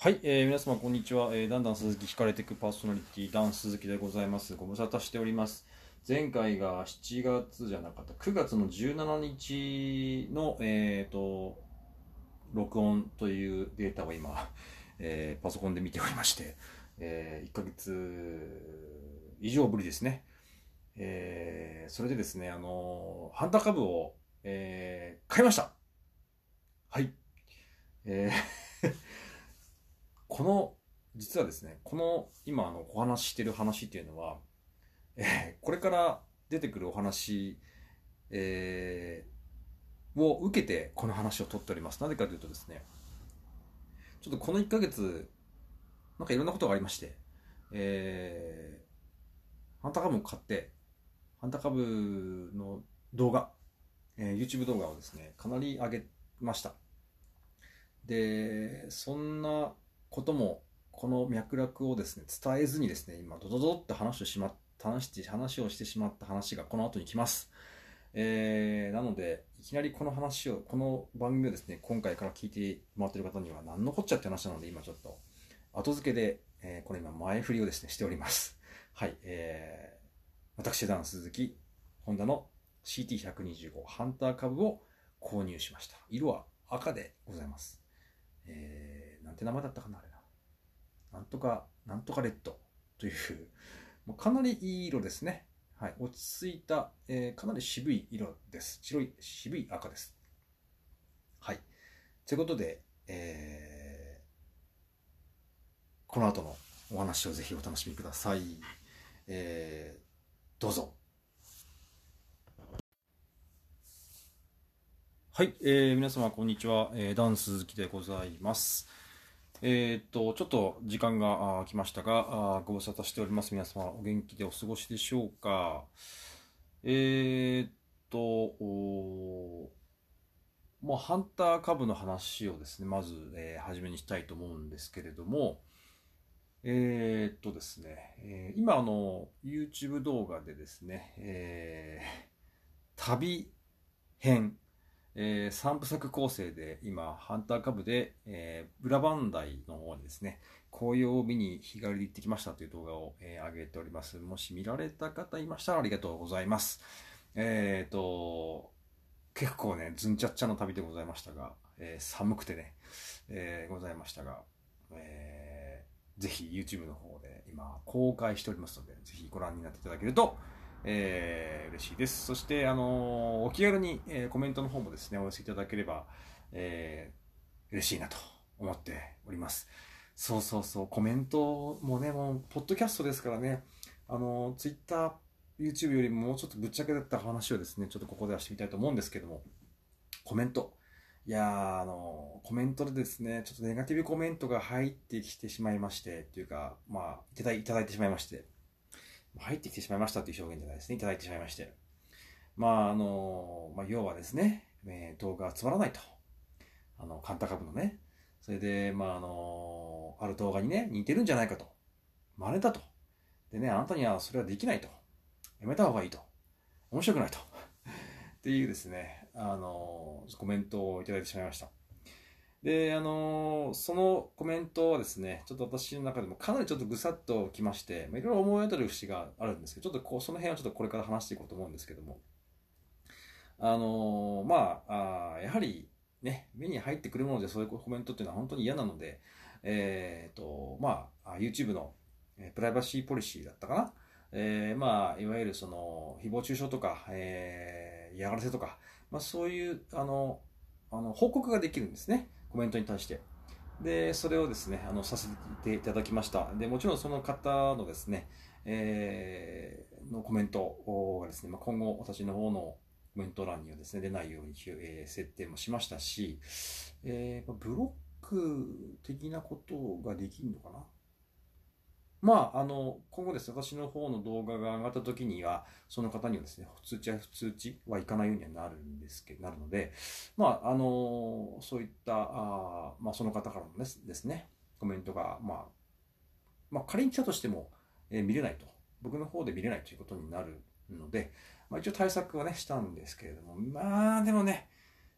はい、えー皆様こんにちは、えー、ダンダン鈴木ひかれていくパーソナリティダン鈴木でございます。ご無沙汰しております。前回が7月じゃなかった。9月の17日のえっ、と録音というデータを今、えーパソコンで見ておりまして、え1ヶ月以上ぶりですね。えーそれでですねあのハンター株を、えー買いました。はい。えーこの、実はですね、この今あのお話ししてる話っていうのは、えーこれから出てくるお話、えーを受けてこの話を取っております。なぜかというとですね、ちょっとこの1ヶ月、なんかいろんなことがありまして、えー、ハンター株を買って、ハンター株の動画、えー YouTube 動画をですね、かなり上げました。で、そんなこともこの脈絡をですね伝えずにですね今ドドドって話をしまった話して話をしてしまった話がこの後に来ます、えーなのでいきなりこの話をこの番組をですね今回から聞いてもらっている方には何のこっちゃって話なので今ちょっと後付けで、えーこれ今前振りをですねしております。はいえー私ダン鈴木ホンダの CT125 ハンター株を購入しました。色は赤でございます。えー、て名前だったかなあれな。なんとか、なんとかレッドという、もうかなりいい色ですね。はい。落ち着いた、えーかなり渋い色です。白い、渋い赤です。はい。ということで、えーこの後のお話をぜひお楽しみください。えーどうぞ。はい、えー皆様こんにちは、えーダンス鈴木でございます。えーっと、ちょっと時間が来ましたが、ご無沙汰しております。皆様お元気でお過ごしでしょうか？えーっと、もうハンター株の話をですね、まず、えー初めにしたいと思うんですけれども、えーっとですね、えー今あの、YouTube 動画でですね、えー旅編、えー、3部作構成で今、ハンター株で、えー、ブラバンダイの方にですね、紅葉を見に日帰りで行ってきましたという動画を、えー上げております。もし見られた方いましたらありがとうございます。えっ、と、結構ね、ズンチャッチャの旅でございましたが、えー寒くてね、えーございましたが、えーぜひ YouTube の方で今公開しておりますので、ぜひご覧になっていただけると、えー嬉しいです。そして、あのお気軽に、えーコメントの方もですね、お寄せいただければ、えー嬉しいなと思っております。そうそうそう、コメントもね、もう、ポッドキャストですからね、あのー、Twitter、YouTube よりももうちょっとぶっちゃけだった話をですね、ちょっとここではしてみたいと思うんですけども、コメント。いやー、あのコメントでですね、ちょっとネガティブコメントが入ってきてしまいまして、っていうか、まあ、いただいただいてしまいまして、入ってきてしまいましたという表現じゃないですね。いただいてしまいまして。まあ、あの、まあ、要はですね、えー動画がつまらないと。あの、カンタ株のね。それで、まあ、あの、ある動画にね、似てるんじゃないかと。真似だと。でね、あなたにはそれはできないと。やめた方がいいと。面白くないと。っていうですね、あの、コメントをいただいてしまいました。で、あのそのコメントはですね、ちょっと私の中でもかなりちょっとぐさっときまして、まあいろいろ思い当たる節があるんですけど、ちょっとこうその辺はちょっとこれから話していこうと思うんですけども、あのまああやはりね、目に入ってくるものでそういうコメントっていうのは本当に嫌なので、えーと、まあ、YouTube の、プライバシーポリシーだったかな？えーまあ、いわゆるその、誹謗中傷とか、えー嫌がらせとか、まあそういう、あの、あの、報告ができるんですね。コメントに対して。で、それをですね、あの、させていただきました。で、もちろんその方のですね、えーのコメントがですね、まあ、今後私の方のコメント欄にはですね、出ないように、えー設定もしましたし、えーブロック的なことができるのかなまあ、あの、今後ですね、私の方の動画が上がった時には、その方にはですね、通知は、通知はいかないようにはなるんですけど、なるので、まあ、あの、そういった、あまあ、その方からのですですね、コメントが、まあ、まあ、仮に来たとしても、えー見れないと。僕の方で見れないということになるので、まあ、一応対策はね、したんですけれども、まあ、でもね、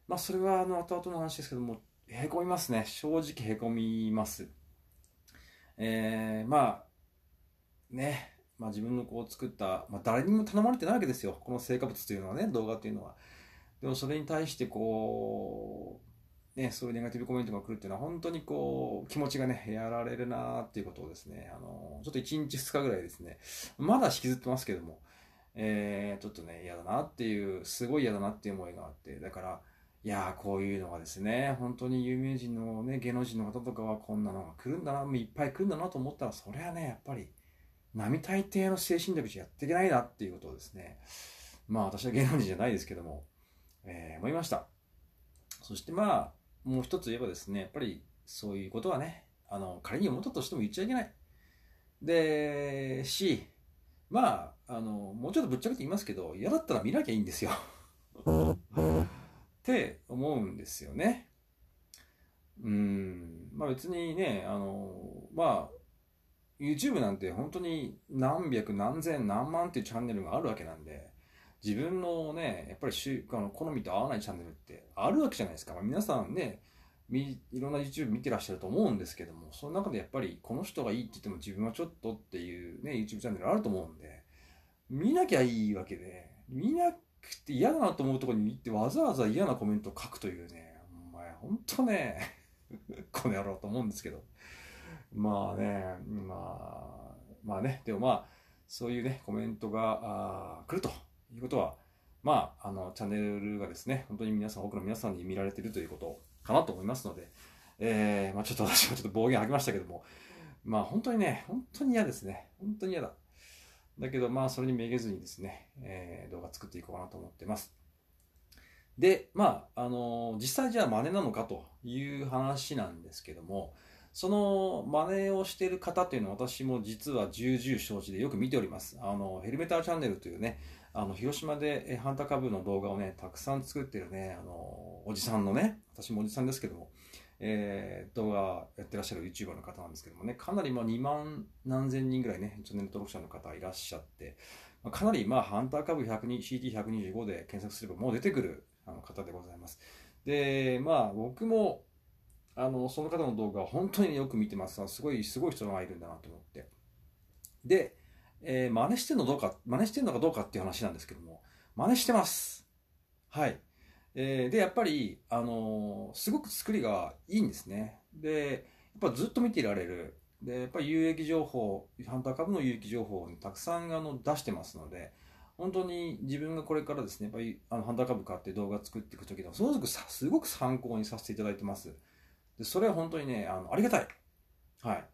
まあ、それは、あの、後々の話ですけども、へこみますね。正直へこみます。えー、まあ、ね、まあ自分のこう作った、まあ誰にも頼まれてないわけですよ。この成果物というのはね、動画というのは。でもそれに対してこう、ね、そういうネガティブコメントが来るっていうのは本当にこう気持ちがね、やられるなっていうことをですね、あの、ちょっと1日2日ぐらいですね、まだ引きずってますけども、えー、ちょっとね、嫌だなっていう、すごい嫌だなっていう思いがあって、だから、いやー、こういうのがですね、本当に有名人のね、芸能人の方とかはこんなのが来るんだな、いっぱい来るんだなと思ったら、それはね、やっぱり、並大抵の精神力じゃやっていけないなっていうことをですね、まあ私は芸能人じゃないですけども、えー、思いました。そしてまあ、もう一つ言えばですね、やっぱりそういうことはね、あの、仮に思ったとしても言っちゃいけない。で、し、まあ、あの、もうちょっとぶっちゃけて言いますけど、嫌だったら見なきゃいいんですよ。って思うんですよね。うん、まあ別にね、あの、まあ、YouTube なんて本当に何百何千何万っていうチャンネルがあるわけなんで、自分のね、やっぱりあの好みと合わないチャンネルってあるわけじゃないですか。まあ、皆さんね、いろんな YouTube 見てらっしゃると思うんですけども、その中でやっぱりこの人がいいって言っても自分はちょっとっていうね、YouTube チャンネルあると思うんで、見なきゃいいわけで、見なくて嫌だなと思うところに行ってわざわざ嫌なコメントを書くというね、お前ほんとね、この野郎と思うんですけど。まあね、まあ、まあね、でもまあ、そういうね、コメントが来るということは、まあ、あの、チャンネルがですね、本当に皆さん、多くの皆さんに見られているということかなと思いますので、えー、まあちょっと私はちょっと暴言吐きましたけども、まあ本当にね、本当に嫌ですね。本当に嫌だ。だけど、まあそれにめげずにですね、えー、動画作っていこうかなと思ってます。で、まあ、あの実際じゃあ真似なのかという話なんですけども、その真似をしている方っていうのは私も実は重々承知でよく見ております。あの、ヘルメターチャンネルというね、あの、広島でハンター株の動画をね、たくさん作ってるね、あの、おじさんのね、私もおじさんですけども、えー、動画やってらっしゃる YouTuber の方なんですけどもね、かなりまあ2万何千人ぐらいね、チャンネル登録者の方いらっしゃって、かなりまあハンター株 CT125 で検索すればもう出てくるあの方でございます。で、まあ僕もあのその方の動画を本当によく見てますすごいすごい人がいるんだなと思ってでえー、真似してんのどうか、真似してんのかどうかっていう話なんですけども、真似してます。はい。えー、で、やっぱり、あのー、すごく作りがいいんですね。で、やっぱずっと見ていられる。で、やっぱり有益情報、ハンター株の有益情報をたくさんあの出してますので、本当に自分がこれからですね、やっぱりあのハンター株買って動画作っていくときの、すごくすごく参考にさせていただいてます。で、それは本当にね、あのありがたい。はい。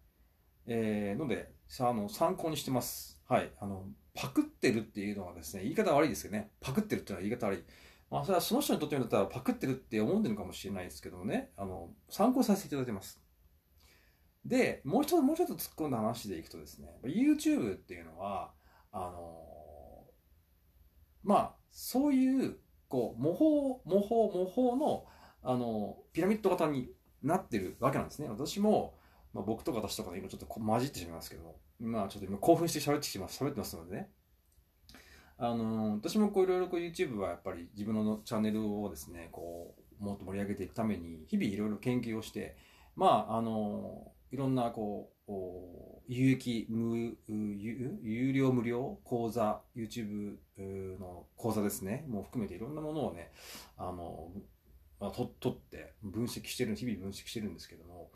えー、ので、さあの参考にしてます。はい、あの、パクってるっていうのはですね、言い方悪いですよね。パクってるっていうのは言い方悪い。まあ、それはその人にとってみたらパクってるって思ってるかもしれないですけどもね、あの、参考させていただいてます。で、もう一つ、もうちょっと突っ込んだ話でいくとですね、YouTube っていうのは、あのまあ、そういう、こう、模倣、模倣、模倣の、あの、ピラミッド型になってるわけなんですね。私も、まあ、僕とか私とかで今ちょっと混じってしまいますけど、まあちょっと今興奮して喋ってきます、喋ってますのでね。あのー、私もこういろいろこう YouTube はやっぱり自分のチャンネルをですね、こう、もっと盛り上げていくために、日々いろいろ研究をして、まあ、あのー、いろんなこう、有益無有、有料無料講座、YouTube の講座ですね、もう含めていろんなものをね、あの、まあ、と取って分析してる、日々分析してるんですけども、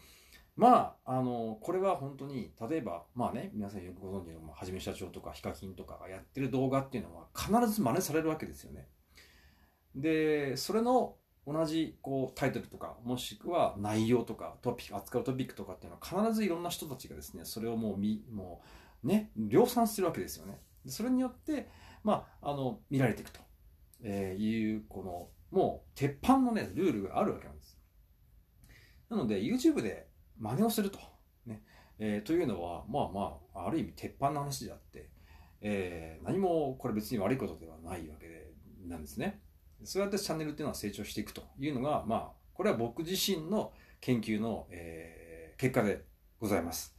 まあ、あの、これは本当に、例えば、まあね、皆さんよくご存知の、まあはじめ社長とか、ヒカキンとかがやってる動画っていうのは、必ず真似されるわけですよね。で、それの同じ、こう、タイトルとか、もしくは内容とか、トピック、扱うトピックとかっていうのは、必ずいろんな人たちがですね、それをもう見、もう、ね、量産してるわけですよね。それによって、まあ、あの、見られていくと、えいう、この、もう、鉄板のね、ルールがあるわけなんです。なので、YouTube で真似をすると。ねえー、というのは、まあまあ、ある意味鉄板の話であって、えー、何もこれ別に悪いことではないわけでなんですね。そうやってチャンネルっていうのは成長していくというのが、まあ、これは僕自身の研究の、えー、結果でございます。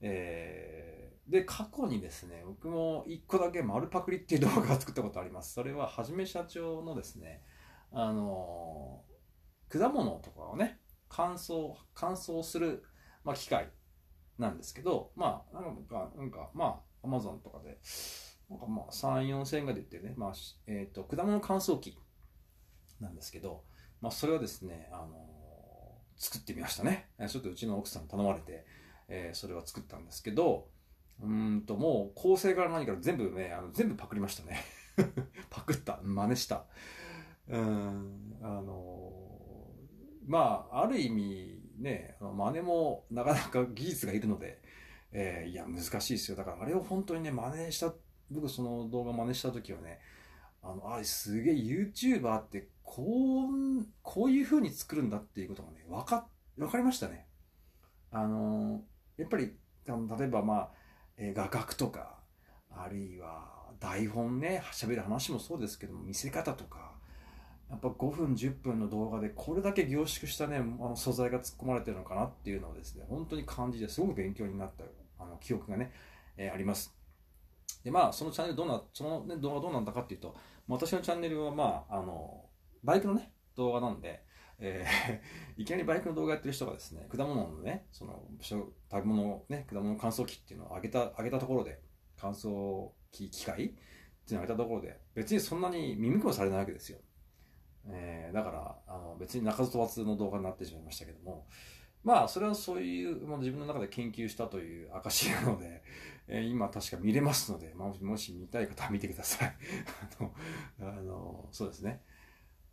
えー、で、過去にですね、僕も一個だけ丸パクリっていう動画を作ったことあります。それは、はじめ社長のですね、あのー、果物とかをね、乾燥、乾燥する、まあ、機械なんですけど、まあ、なんか、なんか、まあ、アマゾンとかで、なんかまあ、3、4千円が出てね、まあ、えっ、ー、と、果物乾燥機なんですけど、まあ、それをですね、あのー、作ってみましたね。ちょっとうちの奥さん頼まれて、えー、それは作ったんですけど、うんと、もう構成から何から全部ね、あの全部パクりましたね。パクった。真似した。うん、あの、まあ、ある意味ね、真似もなかなか技術がいるので、えー、いや、難しいですよ。だからあれを本当にね、真似した、僕その動画真似した時はね、あの、あれすげえ YouTuber ってこう、こういう風に作るんだっていうことがね、わか、わかりましたね。あの、やっぱり、例えばまあ、えー、画角とか、あるいは台本ね、喋る話もそうですけども、見せ方とか、やっぱ5分、10分の動画でこれだけ凝縮したね、あの素材が突っ込まれてるのかなっていうのをですね、本当に感じてすごく勉強になったあの記憶がね、えー、あります。で、まあ、そのチャンネルどうな、その、ね、動画どうなんだかっていうと、私のチャンネルはまあ、あの、バイクのね、動画なんで、えー、いきなりバイクの動画やってる人がですね、果物のね、その、食べ物ね、果物乾燥機っていうのを上げた、上げたところで、乾燥機機械っていうのを上げたところで、別にそんなに耳くもされないわけですよ。えー、だから、あの、別に鳴かず飛ばずの動画になってしまいましたけども、まあ、それはそういう、まあ、自分の中で研究したという証なので、えー、今確か見れますので、まあ、もし見たい方は見てください。あの、あの、そうですね。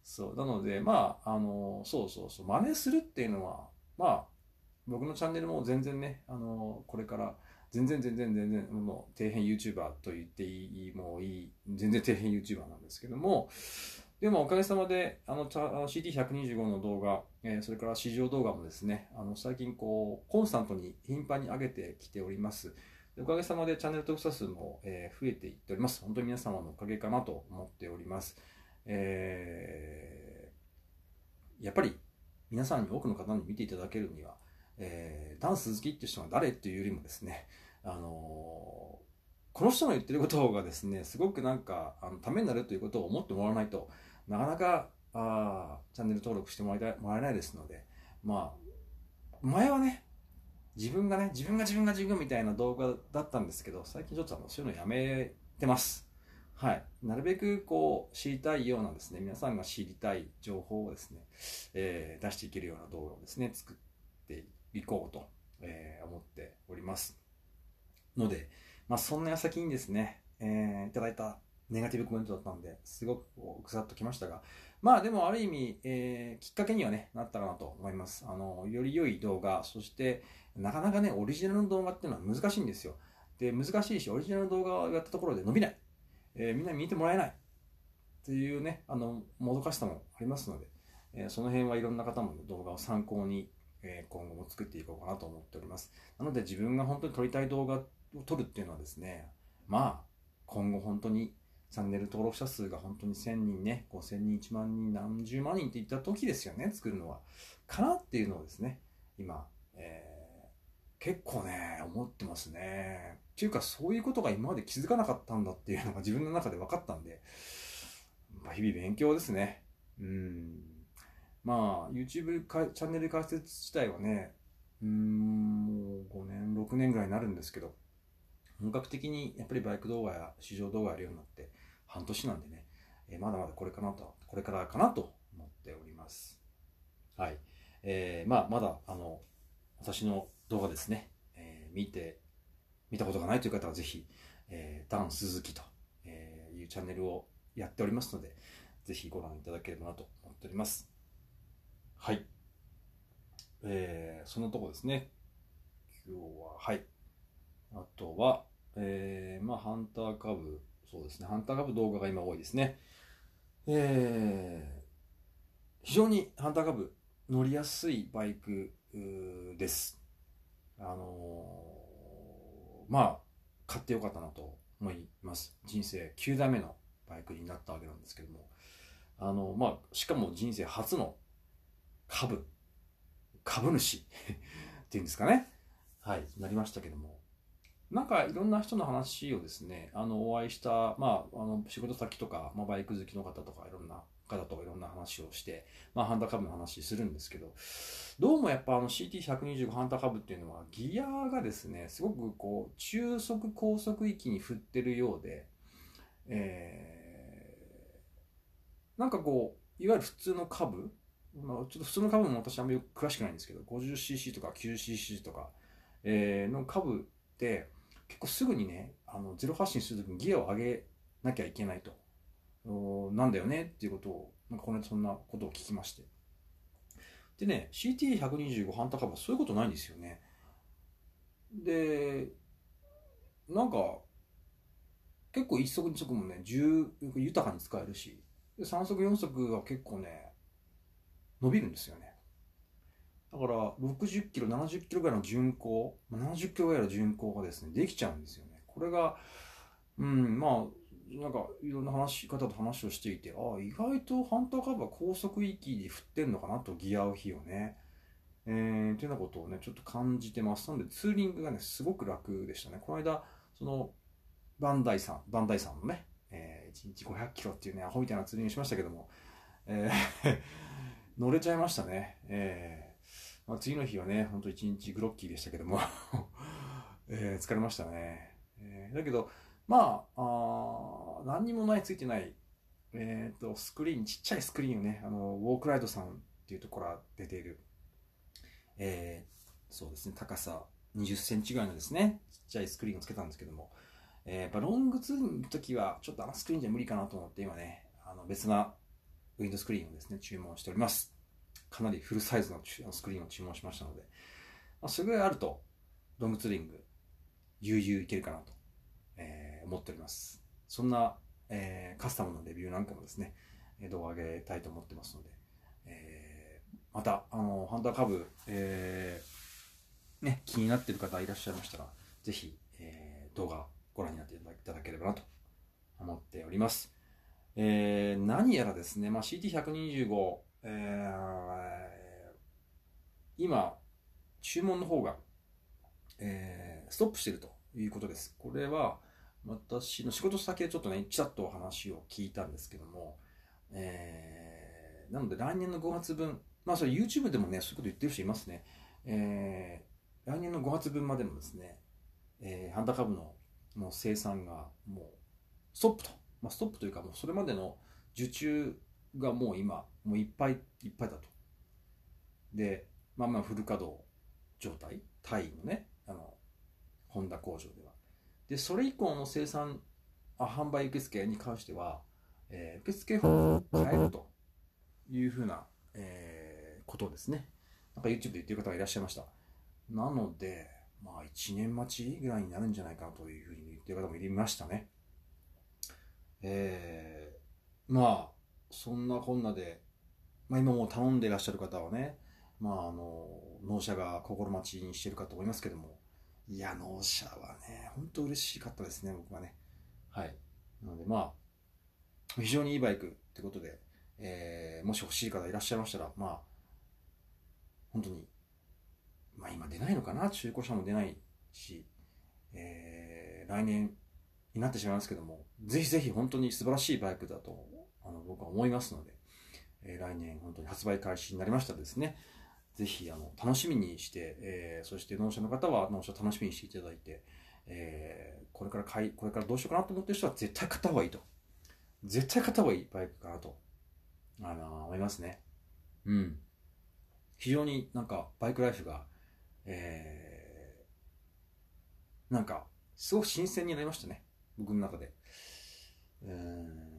そう。なので、まあ、あの、そうそうそう、真似するっていうのは、まあ、僕のチャンネルも全然ね、あの、これから、全然全然全然、もう、底辺 YouTuber と言っていい、もういい、全然底辺 YouTuber なんですけども、でもおかげさまで、あの、CD125 の動画、えー、それから市場動画もですね、あの、最近こう、コンスタントに頻繁に上げてきております。おかげさまでチャンネル登録者数も、えー、増えていっております。本当に皆様のおかげかなと思っております。えー、やっぱり皆さんに多くの方に見ていただけるには、えー、ダンス好きっていう人が誰っていうよりもですね、あの、この人の言ってることがですね、すごくなんか、あの、ためになるということを思ってもらわないと、なかなか、あチャンネル登録してもらえもらえないですので、まあ、前はね、自分がね、自分が自分が自分みたいな動画だったんですけど、最近ちょっとあのそういうのやめてます。はい。なるべくこう知りたいようなですね、皆さんが知りたい情報をですね、えー、出していけるような動画をですね、作っていこうと、えー、思っております。ので、まあそんな矢先にですね、えー、いただいたネガティブコメントだったんで、すごくこう、ぐさっときましたが、まあでもある意味、えー、きっかけにはね、なったかなと思います。あの、より良い動画、そして、なかなかね、オリジナルの動画っていうのは難しいんですよ。で、難しいし、オリジナルの動画をやったところで伸びない。えー、みんなに見てもらえないっていうね、あの、もどかしさもありますので、えー、その辺はいろんな方も、ね、動画を参考に、え、今後も作っていこうかなと思っております。なので自分が本当に撮りたい動画を撮るっていうのはですね、まあ、今後本当にチャンネル登録者数が本当に1000人ね、5000人、1万人、何十万人っていった時ですよね、作るのは。かなっていうのをですね、今、えー、結構ね、思ってますね。っていうか、そういうことが今まで気づかなかったんだっていうのが自分の中で分かったんで、まあ、日々勉強ですね。うん。まあ、YouTube チャンネル開設自体はね、うん、もう5年、6年ぐらいになるんですけど、本格的にやっぱりバイク動画や市場動画やるようになって半年なんでね、えー、まだまだこれかなと、これからかなと思っております。はい。えー、まあ、まだ、あの、私の動画ですね、えー、見て見たことがないという方はぜひ、えー、ダン鈴木というチャンネルをやっておりますので、ぜひご覧いただければなと思っております。はい。えー、そのとこですね。今日は、はい。あとは、えー、まあ、ハンターカブ、そうですね、ハンターカブ動画が今多いですね。えー、非常にハンターカブ乗りやすいバイクです。あのーまあ、買ってよかったなと思います。人生9代目のバイクになったわけなんですけども、あの、まあ、しかも人生初の株、株主っていうんですかね。はい、なりましたけども。なんかいろんな人の話をですね、あの、お会いした、まあ、あの、仕事先とか、まあ、バイク好きの方とか、いろんな方といろんな話をして、まあ、ハンターカブの話するんですけど、どうもやっぱあの CT125 ハンターカブっていうのはギアがですね、すごくこう中速高速域に振ってるようで、えー、なんかこう、いわゆる普通のカブ、まあ、ちょっと普通のカブも私あんまり詳しくないんですけど、50cc とか 9cc とか、えー、のカブって結構すぐにね、あのゼロ発進するときにギアを上げなきゃいけないと。なんだよねっていうことを、なんかこの間そんなことを聞きまして。でね、CT125 ハンターカブはそういうことないんですよね。で、なんか、結構一足二足もね、豊かに使えるし、3足4足は結構ね、伸びるんですよね。だから、60キロ、70キロぐらいの巡航、70キロぐらいの巡航がですね、できちゃうんですよね。これが、うん、まあ、なんかいろんな話し方と話をしていて、ああ、意外とハンターカーブは高速域で振ってんのかなと、ギアを日をね。えー、っていうようなことをね、ちょっと感じてます。なので、ツーリングがね、すごく楽でしたね。この間、その、バンダイさん、バンダイさんのね、えー、1日500キロっていうね、アホみたいなツーリングしましたけども、えー 乗れちゃいましたね。えー、まあ、次の日はね、ほんと1日グロッキーでしたけども えー、疲れましたね。えー、だけど、まあ、あ何にもないついてない、えっ、ー、と、スクリーン、ちっちゃいスクリーンをね、あの、ウォークライドさんっていうところから出ている、えー、そうですね、高さ20センチぐらいのですね、ちっちゃいスクリーンをつけたんですけども、えー、やっぱロングツーの時は、ちょっとあのスクリーンじゃ無理かなと思って、今ね、あの別なウィンドスクリーンをですね、注文しております。かなりフルサイズのスクリーンを注文しましたので、まあ、それぐらいあると、ロングツーリング、悠々いけるかなとえー、思っております。そんな、えー、カスタムのレビューなんかもですね、動画上げたいと思ってますので、えー、また、あの、ハンターカブ、えー、ね、気になっている方いらっしゃいましたら、ぜひ、えー、動画ご覧になっていただければなと思っております。えー、何やらですね、まあ、CT125、えー、今、注文の方が、えー、ストップしているということです。これは、私の仕事先でちょっとね、ちらっと話を聞いたんですけども、えー、なので来年の5月分、まあそれ YouTube でもね、そういうこと言ってる人いますね。えー、来年の5月分までもですね、えー、ハンター株のもう生産がもうストップと、まあ、ストップというかもうそれまでの受注がもう今、もういっぱいいっぱいだと。で、まあまあフル稼働状態、タイのね、あの、ホンダ工場では。で、それ以降の生産、あ販売受付に関しては、えー、受付方法を変えるというふうな、えー、ことですね。なんか YouTube で言ってる方がいらっしゃいました。なので、まあ1年待ちぐらいになるんじゃないかなというふうに言ってる方もいましたね。えー、まあ、そんなこんなで、まあ今もう頼んでいらっしゃる方はね、まああの、納車が心待ちにしてるかと思いますけども、いや、納車はね、本当嬉しかったですね、僕はね。はい。なので、まあ、非常にいいバイクってことで、えー、もし欲しい方いらっしゃいましたら、まあ、本当に、まあ今出ないのかな、中古車も出ないし、えー、来年になってしまいますけども、ぜひぜひ本当に素晴らしいバイクだと、あの、僕は思いますので、えー、来年本当に発売開始になりましたらですね、ぜひあの楽しみにして、えー、そして納車の方は納車楽しみにしていただいて、えー、これから買い、これからどうしようかなと思ってる人は絶対買った方がいいと。絶対買った方がいいバイクかなと、あの思いますね。うん。非常になんかバイクライフが、えー、なんかすごく新鮮になりましたね。僕の中で。うん、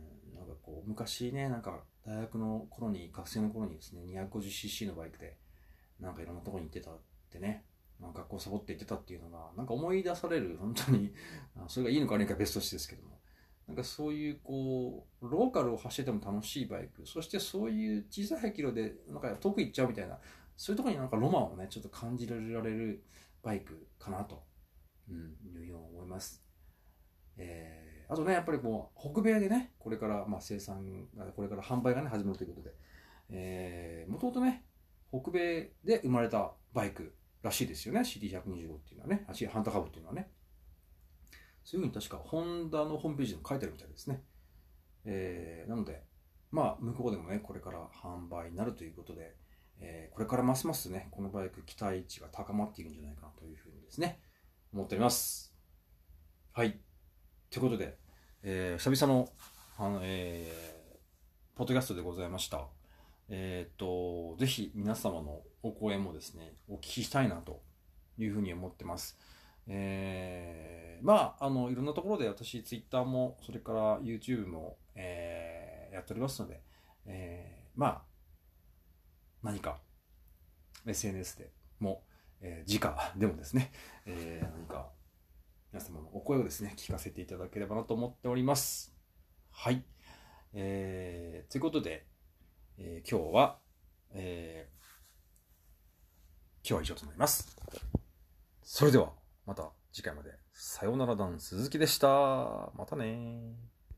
昔ね、なんか大学の頃に、学生の頃にですね、250cc のバイクで、なんかいろんなとこに行ってたってね、まあ、学校サボって行ってたっていうのが、なんか思い出される、本当に、それがいいのか悪いのか別としてですけども、なんかそういうこう、ローカルを走ってても楽しいバイク、そしてそういう小さいキロで、なんか遠く行っちゃうみたいな、そういうとこになんかロマンをね、ちょっと感じられるバイクかなと、うん、いうように思います。えー、あとね、やっぱりこう、北米でね、これから、まあ生産、これから販売がね、始まるということで、えー、もともとね、北米で生まれたバイクらしいですよね。CD125 っていうのはね。あハンターカブっていうのはね。そういうふうに確かホンダのホームページにも書いてあるみたいですね。えー、なので、まあ、向こうでもね、これから販売になるということで、えー、これからますますね、このバイク期待値が高まっていくんじゃないかなというふうにですね、思っております。はい。ということで、えー、久々の、あの、えー、ポッドキャストでございました。えっ、と、ぜひ皆様のお声もですね、お聞きしたいなというふうに思ってます。えー、まあ、あの、いろんなところで私、ツイッターも、それから YouTube も、えー、やっておりますので、えー、まあ、何か、SNS でも、えー、直でもですね、えー、何か、皆様のお声をですね、聞かせていただければなと思っております。はい。えー、ということで、えー、今日は、えー、今日は以上となります。それでは、また次回まで。さようならダン鈴木でした。またね